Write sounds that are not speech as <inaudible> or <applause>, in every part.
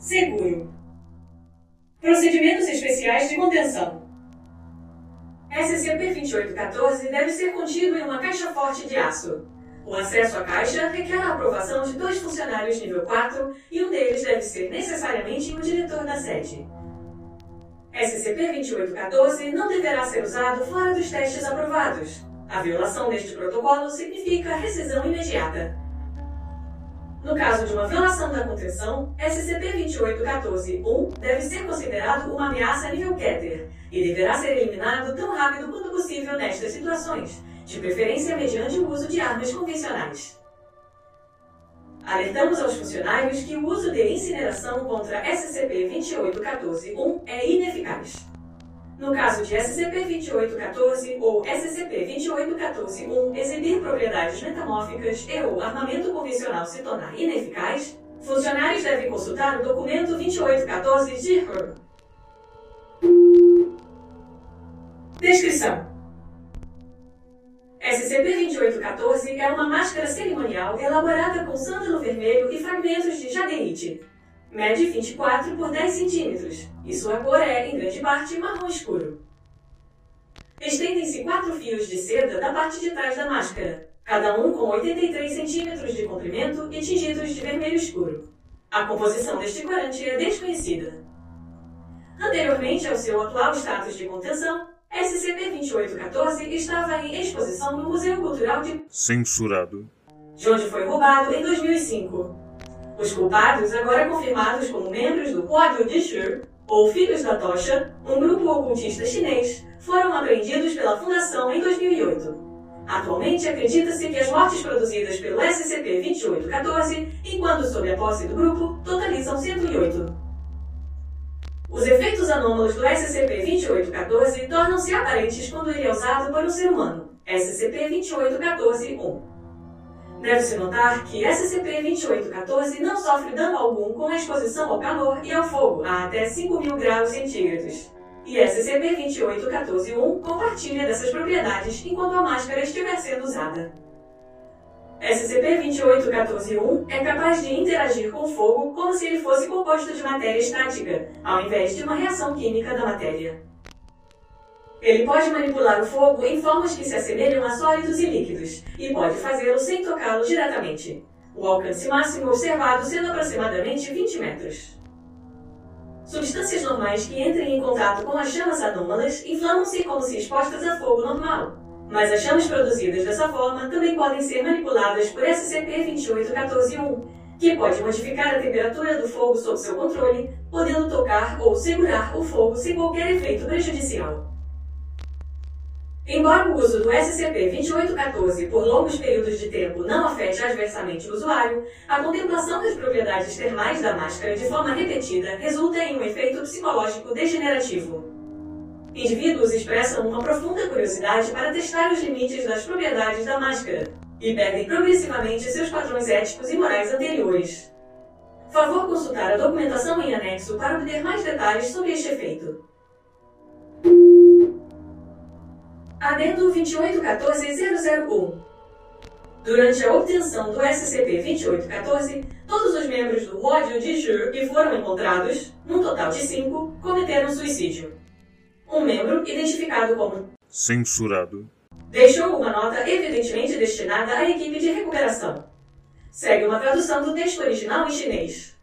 Seguro. Procedimentos especiais de contenção. SCP-2814 deve ser contido em uma caixa forte de aço. O acesso à caixa requer a aprovação de dois funcionários nível 4 e um deles deve ser necessariamente o diretor da sede. SCP-2814 não deverá ser usado fora dos testes aprovados. A violação deste protocolo significa rescisão imediata. No caso de uma violação da contenção, SCP-2814-1 deve ser considerado uma ameaça a nível Keter e deverá ser eliminado tão rápido quanto possível nestas situações, de preferência mediante o uso de armas convencionais. Alertamos aos funcionários que o uso de incineração contra SCP-2814-1 é ineficaz. No caso de SCP-2814 ou SCP-2814-1 exibir propriedades metamórficas e ou armamento convencional se tornar ineficaz, funcionários devem consultar o documento 2814 de. Descrição SCP-2814 é uma máscara cerimonial elaborada com sândalo vermelho e fragmentos de jadeite. Mede 24 por 10 centímetros e sua cor é, em grande parte, marrom escuro. Estendem-se quatro fios de seda da parte de trás da máscara, cada um com 83 centímetros de comprimento e tingidos de vermelho escuro. A composição deste corante é desconhecida. Anteriormente ao seu atual status de contenção, SCP-2814 estava em exposição no Museu Cultural de Censurado. de onde foi roubado em 2005. Os culpados, agora confirmados como membros do Pódio de Shu, ou Filhos da Tocha, um grupo ocultista chinês, foram apreendidos pela Fundação em 2008. Atualmente, acredita-se que as mortes produzidas pelo SCP-2814, enquanto sob a posse do grupo, totalizam 108. Os efeitos anômalos do SCP-2814 tornam-se aparentes quando ele é usado por um ser humano. SCP-2814-1 Deve-se notar que SCP-2814 não sofre dano algum com a exposição ao calor e ao fogo a até 5.000 graus centígrados. E SCP-2814-1 compartilha dessas propriedades enquanto a máscara estiver sendo usada. SCP-2814-1 é capaz de interagir com fogo como se ele fosse composto de matéria estática, ao invés de uma reação química da matéria. Ele pode manipular o fogo em formas que se assemelham a sólidos e líquidos, e pode fazê-lo sem tocá-lo diretamente. O alcance máximo observado sendo aproximadamente 20 metros. Substâncias normais que entrem em contato com as chamas anômalas inflamam-se como se expostas a fogo normal. Mas as chamas produzidas dessa forma também podem ser manipuladas por SCP-2814-1, que pode modificar a temperatura do fogo sob seu controle, podendo tocar ou segurar o fogo sem qualquer efeito prejudicial. Embora o uso do SCP-2814 por longos períodos de tempo não afete adversamente o usuário, a contemplação das propriedades termais da máscara de forma repetida resulta em um efeito psicológico degenerativo. Indivíduos expressam uma profunda curiosidade para testar os limites das propriedades da máscara e perdem progressivamente seus padrões éticos e morais anteriores. Favor consultar a documentação em anexo para obter mais detalhes sobre este efeito. Adendo 2814001. Durante a obtenção do SCP-2814, todos os membros do Ródio de Jur que foram encontrados, num total de cinco, cometeram suicídio. Um membro, identificado como Censurado, deixou uma nota evidentemente destinada à equipe de recuperação. Segue uma tradução do texto original em chinês.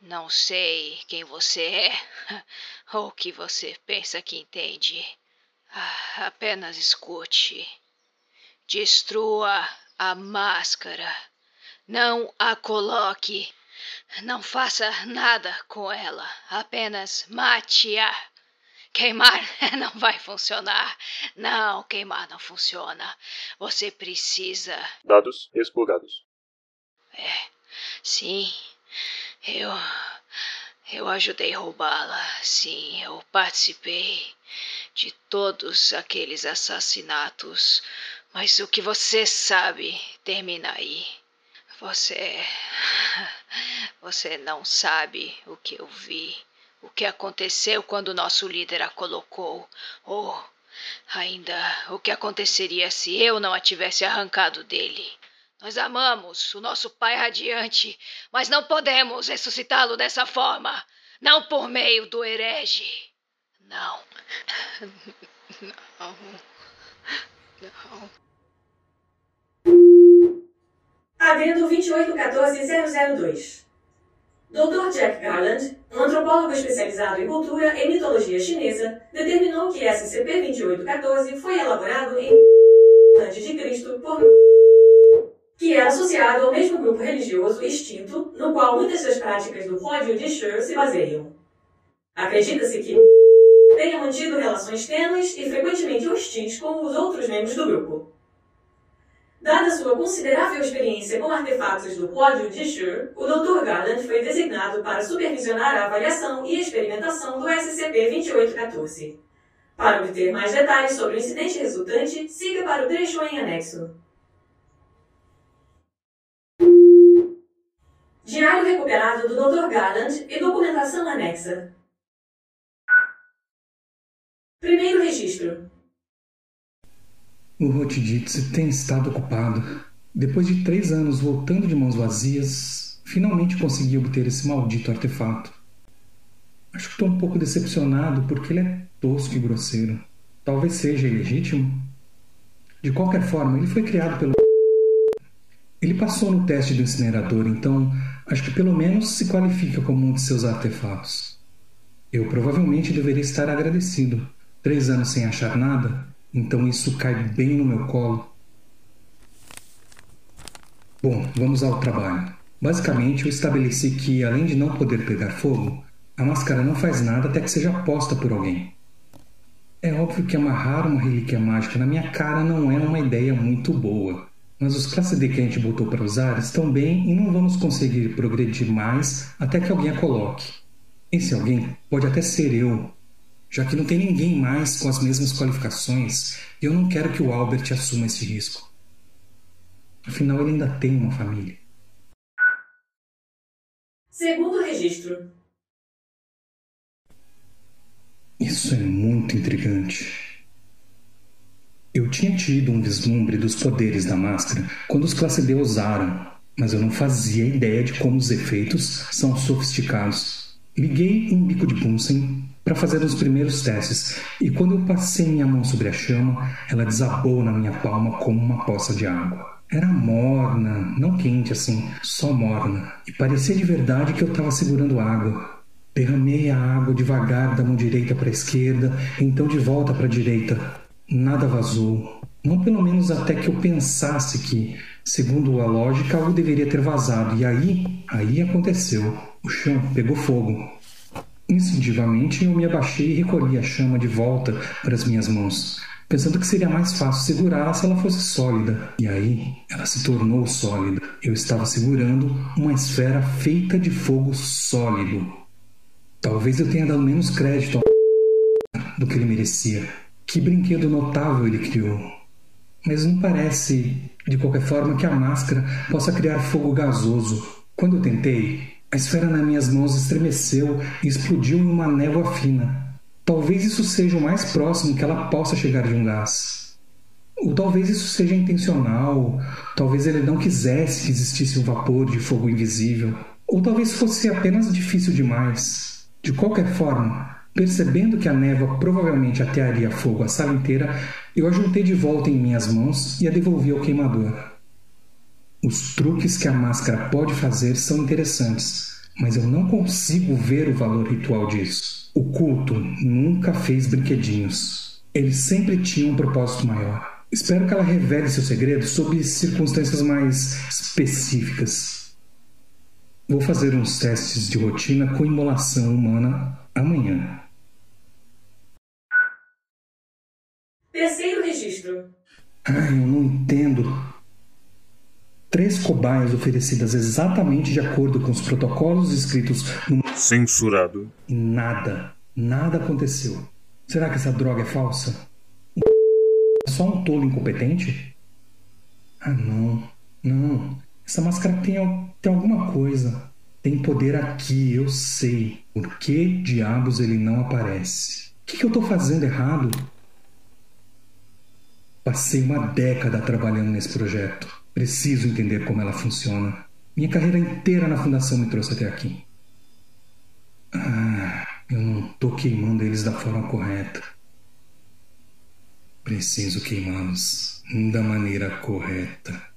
Não sei quem você é <laughs> ou o que você pensa que entende. Ah, apenas escute. Destrua a máscara. Não a coloque. Não faça nada com ela. Apenas mate-a. Queimar <laughs> não vai funcionar. Não, queimar não funciona. Você precisa. dados explorados. É, sim. Eu. Eu ajudei roubá-la. Sim, eu participei de todos aqueles assassinatos. Mas o que você sabe termina aí. Você. <laughs> Você não sabe o que eu vi. O que aconteceu quando nosso líder a colocou. Ou oh, ainda o que aconteceria se eu não a tivesse arrancado dele. Nós amamos o nosso Pai radiante, mas não podemos ressuscitá-lo dessa forma. Não por meio do herege. Não. Não. Não. Adendo 2814002. Dr. Jack Garland, um antropólogo especializado em cultura e mitologia chinesa, determinou que SCP-2814 foi elaborado em antes de Cristo por que é associado ao mesmo grupo religioso extinto, no qual muitas das práticas do Código de Sher se baseiam. Acredita-se que tenha mantido relações tênues e frequentemente hostis com os outros membros do grupo. Dada sua considerável experiência com artefatos do Código de Sher, o Dr. Garland foi designado para supervisionar a avaliação e experimentação do SCP-2814. Para obter mais detalhes sobre o incidente resultante, siga para o trecho em anexo. Diário recuperado do Dr. Garland e documentação anexa. Primeiro registro. O Rotiditse tem estado ocupado. Depois de três anos voltando de mãos vazias, finalmente consegui obter esse maldito artefato. Acho que estou um pouco decepcionado porque ele é tosco e grosseiro. Talvez seja ilegítimo. De qualquer forma, ele foi criado pelo. <laughs> Ele passou no teste do incinerador, então acho que pelo menos se qualifica como um de seus artefatos. Eu provavelmente deveria estar agradecido. Três anos sem achar nada então isso cai bem no meu colo. Bom, vamos ao trabalho. Basicamente, eu estabeleci que, além de não poder pegar fogo, a máscara não faz nada até que seja posta por alguém. É óbvio que amarrar uma relíquia mágica na minha cara não é uma ideia muito boa, mas os classe D que a gente botou para usar estão bem e não vamos conseguir progredir mais até que alguém a coloque. Esse alguém pode até ser eu, já que não tem ninguém mais com as mesmas qualificações, eu não quero que o Albert assuma esse risco. Afinal, ele ainda tem uma família. Segundo registro. Isso é muito intrigante. Eu tinha tido um vislumbre dos poderes da máscara quando os classe D usaram, mas eu não fazia ideia de como os efeitos são sofisticados. Liguei um bico de Bunsen para fazer os primeiros testes, e quando eu passei minha mão sobre a chama, ela desabou na minha palma como uma poça de água. Era morna, não quente assim, só morna, e parecia de verdade que eu estava segurando água. Derramei a água devagar da mão direita para a esquerda, então de volta para a direita. Nada vazou. Não pelo menos até que eu pensasse que, segundo a lógica, algo deveria ter vazado. E aí, aí aconteceu. O chão pegou fogo. Instintivamente eu me abaixei e recolhi a chama de volta para as minhas mãos, pensando que seria mais fácil segurá-la se ela fosse sólida. E aí ela se tornou sólida. Eu estava segurando uma esfera feita de fogo sólido. Talvez eu tenha dado menos crédito ao <laughs> do que ele merecia. Que brinquedo notável ele criou. Mas não parece, de qualquer forma, que a máscara possa criar fogo gasoso. Quando eu tentei, a esfera nas minhas mãos estremeceu e explodiu em uma névoa fina. Talvez isso seja o mais próximo que ela possa chegar de um gás. Ou talvez isso seja intencional, talvez ele não quisesse que existisse um vapor de fogo invisível, ou talvez fosse apenas difícil demais. De qualquer forma, percebendo que a névoa provavelmente atearia fogo a sala inteira, eu a juntei de volta em minhas mãos e a devolvi ao queimador. Os truques que a máscara pode fazer são interessantes, mas eu não consigo ver o valor ritual disso. O culto nunca fez brinquedinhos. Ele sempre tinha um propósito maior. Espero que ela revele seu segredo sob circunstâncias mais específicas. Vou fazer uns testes de rotina com imolação humana amanhã. Terceiro registro. Ai, eu não entendo. Três cobaias oferecidas exatamente de acordo com os protocolos escritos no. Censurado. E nada, nada aconteceu. Será que essa droga é falsa? É só um tolo incompetente? Ah, não, não. Essa máscara tem, tem alguma coisa. Tem poder aqui, eu sei. Por que diabos ele não aparece? O que, que eu estou fazendo errado? Passei uma década trabalhando nesse projeto. Preciso entender como ela funciona. Minha carreira inteira na fundação me trouxe até aqui. Ah, eu não estou queimando eles da forma correta. Preciso queimá-los da maneira correta.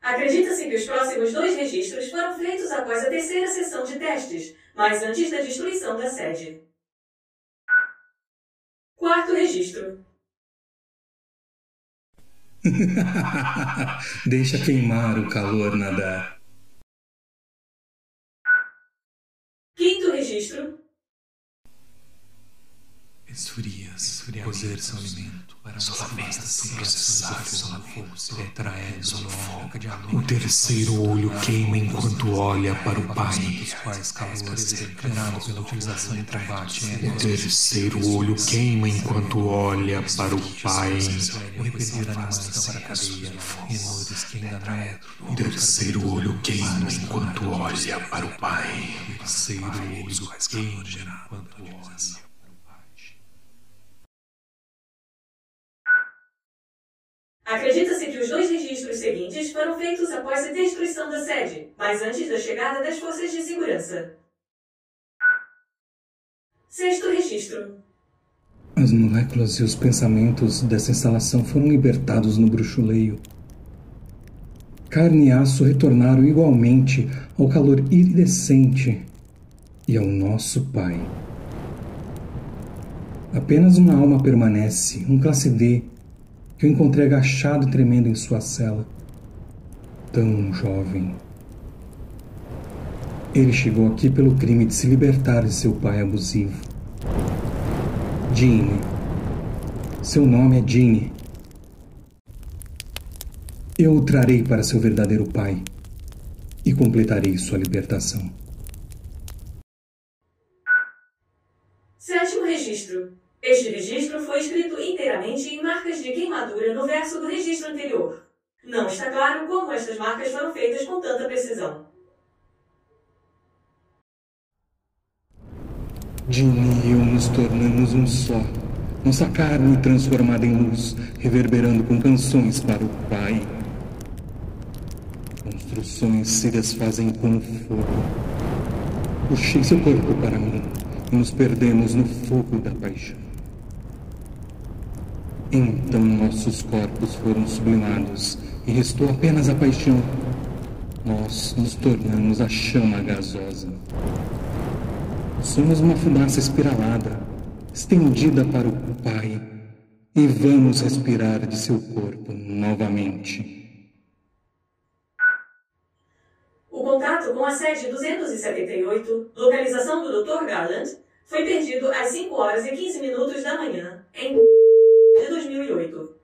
Acredita-se que os próximos dois registros foram feitos após a terceira sessão de testes, mas antes da destruição da sede. Quarto registro. <laughs> Deixa queimar o calor nadar. Quinto registro. Esfrias, poder seu alimento, para solamente se processar sola força, retraes no fogo de O terceiro olho queima enquanto olha para o Pai. O terceiro olho queima enquanto olha para o Pai. O terceiro olho queima enquanto olha para o Pai. O terceiro olho queima enquanto olha. Acredita-se que os dois registros seguintes foram feitos após a destruição da sede, mas antes da chegada das forças de segurança. Sexto registro. As moléculas e os pensamentos dessa instalação foram libertados no bruxuleio. Carne e aço retornaram igualmente ao calor iridescente e ao nosso Pai. Apenas uma alma permanece, um classe D, que eu encontrei agachado e tremendo em sua cela. Tão jovem. Ele chegou aqui pelo crime de se libertar de seu pai abusivo. Jeanne. Seu nome é Jeanne. Eu o trarei para seu verdadeiro pai e completarei sua libertação. Sétimo registro. Este registro foi escrito inteiramente em marcas de queimadura no verso do registro anterior. Não está claro como estas marcas foram feitas com tanta precisão. Jimmy e eu nos tornamos um só. Nossa carne transformada em luz, reverberando com canções para o Pai. Construções se desfazem com fogo. Puxei seu corpo para mim e nos perdemos no fogo da paixão. Então nossos corpos foram sublimados e restou apenas a paixão. Nós nos tornamos a chama gasosa. Somos uma fumaça espiralada, estendida para o Pai, e vamos respirar de seu corpo novamente. O contato com a sede 278, localização do Dr. Garland, foi perdido às 5 horas e 15 minutos da manhã, em de 2008.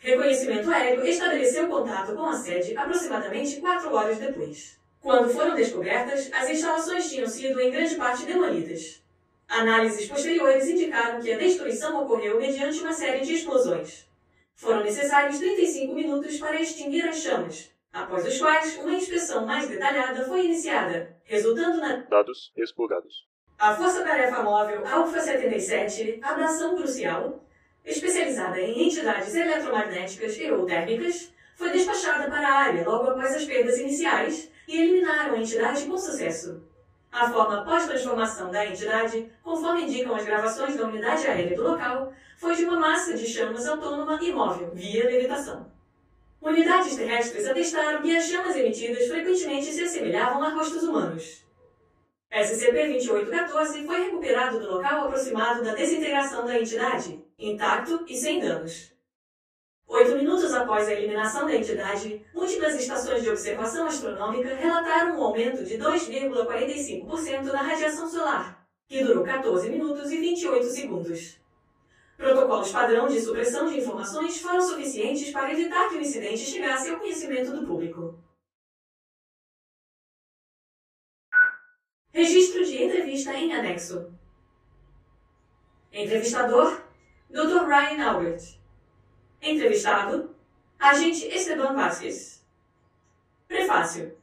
Reconhecimento aéreo estabeleceu contato com a sede aproximadamente 4 horas depois. Quando foram descobertas, as instalações tinham sido em grande parte demolidas. Análises posteriores indicaram que a destruição ocorreu mediante uma série de explosões. Foram necessários 35 minutos para extinguir as chamas, após os quais uma inspeção mais detalhada foi iniciada, resultando na Dados explorados. a Força Tarefa Móvel Alpha 77, Abração Crucial, especializada em entidades eletromagnéticas e ou térmicas, foi despachada para a área logo após as perdas iniciais e eliminaram a entidade com sucesso. A forma pós-transformação da entidade, conforme indicam as gravações da unidade aérea do local, foi de uma massa de chamas autônoma e móvel, via levitação. Unidades terrestres atestaram que as chamas emitidas frequentemente se assemelhavam a rostos humanos. SCP-2814 foi recuperado do local aproximado da desintegração da entidade, intacto e sem danos. Oito minutos após a eliminação da entidade, múltiplas estações de observação astronômica relataram um aumento de 2,45% na radiação solar, que durou 14 minutos e 28 segundos. Protocolos padrão de supressão de informações foram suficientes para evitar que o incidente chegasse ao conhecimento do público. Registro de entrevista em anexo. Entrevistador: Dr. Ryan Albert. Entrevistado: Agente Esteban Vasquez. Prefácio.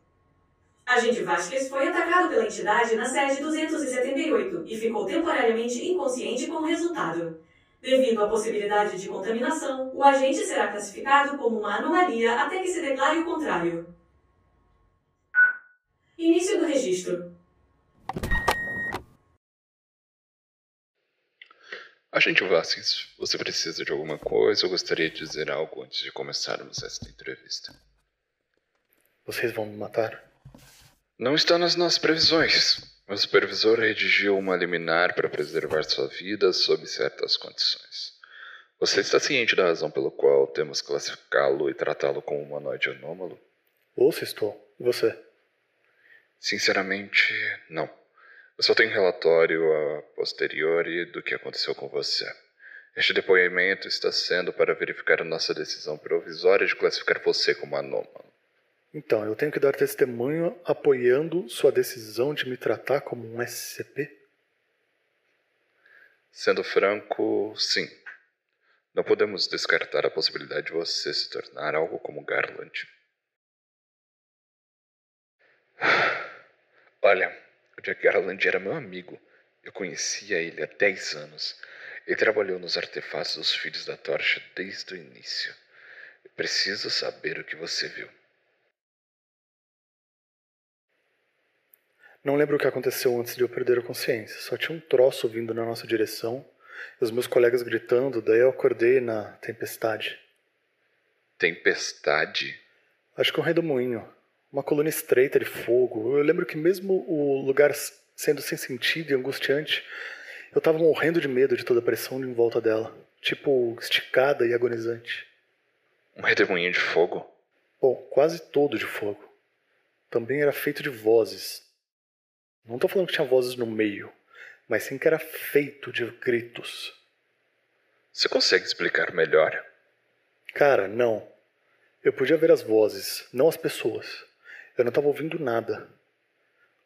Agente Vasquez foi atacado pela entidade na sede 278 e ficou temporariamente inconsciente como resultado. Devido à possibilidade de contaminação, o agente será classificado como uma anomalia até que se declare o contrário. Início do registro. Agente Vasquez, você precisa de alguma coisa ou gostaria de dizer algo antes de começarmos esta entrevista? Vocês vão me matar? Não está nas nossas previsões. O supervisor redigiu uma liminar para preservar sua vida sob certas condições. Você está ciente da razão pela qual temos classificá-lo e tratá-lo como um humanoide anômalo? Ouça, estou. E você? Sinceramente, não. Eu só tenho relatório a posteriori do que aconteceu com você. Este depoimento está sendo para verificar a nossa decisão provisória de classificar você como anômalo. Então, eu tenho que dar testemunho apoiando sua decisão de me tratar como um SCP? Sendo franco, sim. Não podemos descartar a possibilidade de você se tornar algo como Garland. <sighs> Olha, o Jack Garland era meu amigo. Eu conhecia ele há 10 anos. Ele trabalhou nos artefatos dos Filhos da Torcha desde o início. Eu preciso saber o que você viu. Não lembro o que aconteceu antes de eu perder a consciência. Só tinha um troço vindo na nossa direção e os meus colegas gritando. Daí eu acordei na tempestade. Tempestade? Acho que é um redemoinho uma coluna estreita de fogo. Eu lembro que mesmo o lugar sendo sem sentido e angustiante, eu estava morrendo de medo de toda a pressão em volta dela, tipo esticada e agonizante. Um redemoinho de fogo? Bom, quase todo de fogo. Também era feito de vozes. Não estou falando que tinha vozes no meio, mas sim que era feito de gritos. Você consegue explicar melhor? Cara, não. Eu podia ver as vozes, não as pessoas. Eu não estava ouvindo nada.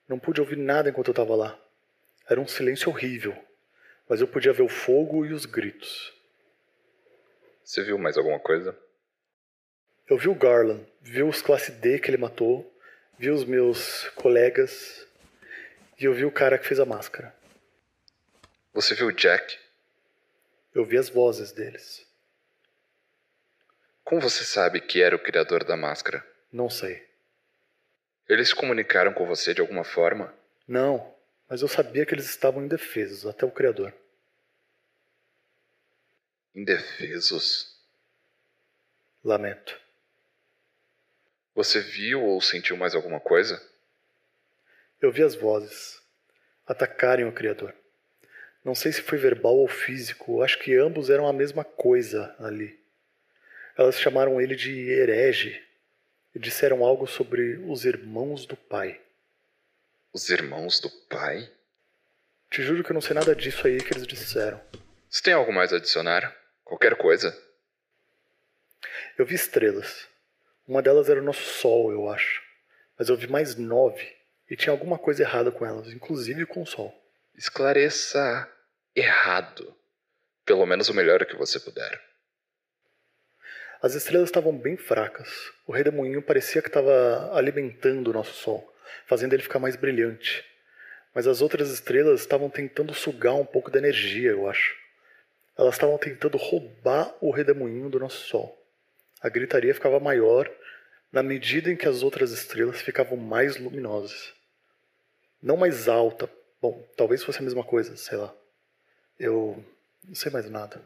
Não pude ouvir nada enquanto eu estava lá. Era um silêncio horrível, mas eu podia ver o fogo e os gritos. Você viu mais alguma coisa? Eu vi o Garland, vi os classe D que ele matou, vi os meus colegas e eu vi o cara que fez a máscara. Você viu o Jack? Eu vi as vozes deles. Como você sabe que era o criador da máscara? Não sei. Eles se comunicaram com você de alguma forma? Não, mas eu sabia que eles estavam indefesos, até o Criador. Indefesos? Lamento. Você viu ou sentiu mais alguma coisa? Eu vi as vozes atacarem o Criador. Não sei se foi verbal ou físico, acho que ambos eram a mesma coisa ali. Elas chamaram ele de herege e disseram algo sobre os irmãos do pai. Os irmãos do pai? Te juro que eu não sei nada disso aí que eles disseram. Você tem algo mais a adicionar? Qualquer coisa? Eu vi estrelas. Uma delas era o nosso Sol, eu acho. Mas eu vi mais nove. E tinha alguma coisa errada com elas, inclusive com o Sol. Esclareça errado. Pelo menos o melhor que você puder. As estrelas estavam bem fracas. O redemoinho parecia que estava alimentando o nosso Sol, fazendo ele ficar mais brilhante. Mas as outras estrelas estavam tentando sugar um pouco da energia, eu acho. Elas estavam tentando roubar o redemoinho do nosso Sol. A gritaria ficava maior na medida em que as outras estrelas ficavam mais luminosas. Não mais alta. Bom, talvez fosse a mesma coisa, sei lá. Eu não sei mais nada.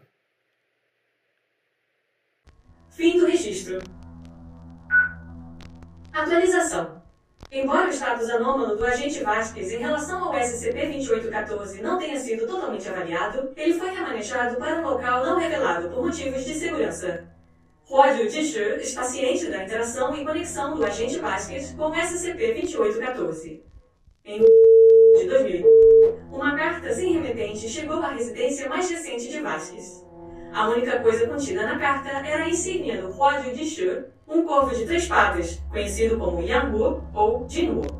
Fim do registro. Atualização. Embora o status anômalo do agente Vasquez em relação ao SCP-2814 não tenha sido totalmente avaliado, ele foi remanejado para um local não revelado por motivos de segurança. Ródio Tishu está ciente da interação e conexão do agente Vasquez com o SCP-2814. Em de 2000, uma carta sem remetente chegou à residência mais recente de Vasquez. A única coisa contida na carta era a insígnia do Huoju de Shu, um corvo de três patas, conhecido como Yangu ou Jinwu.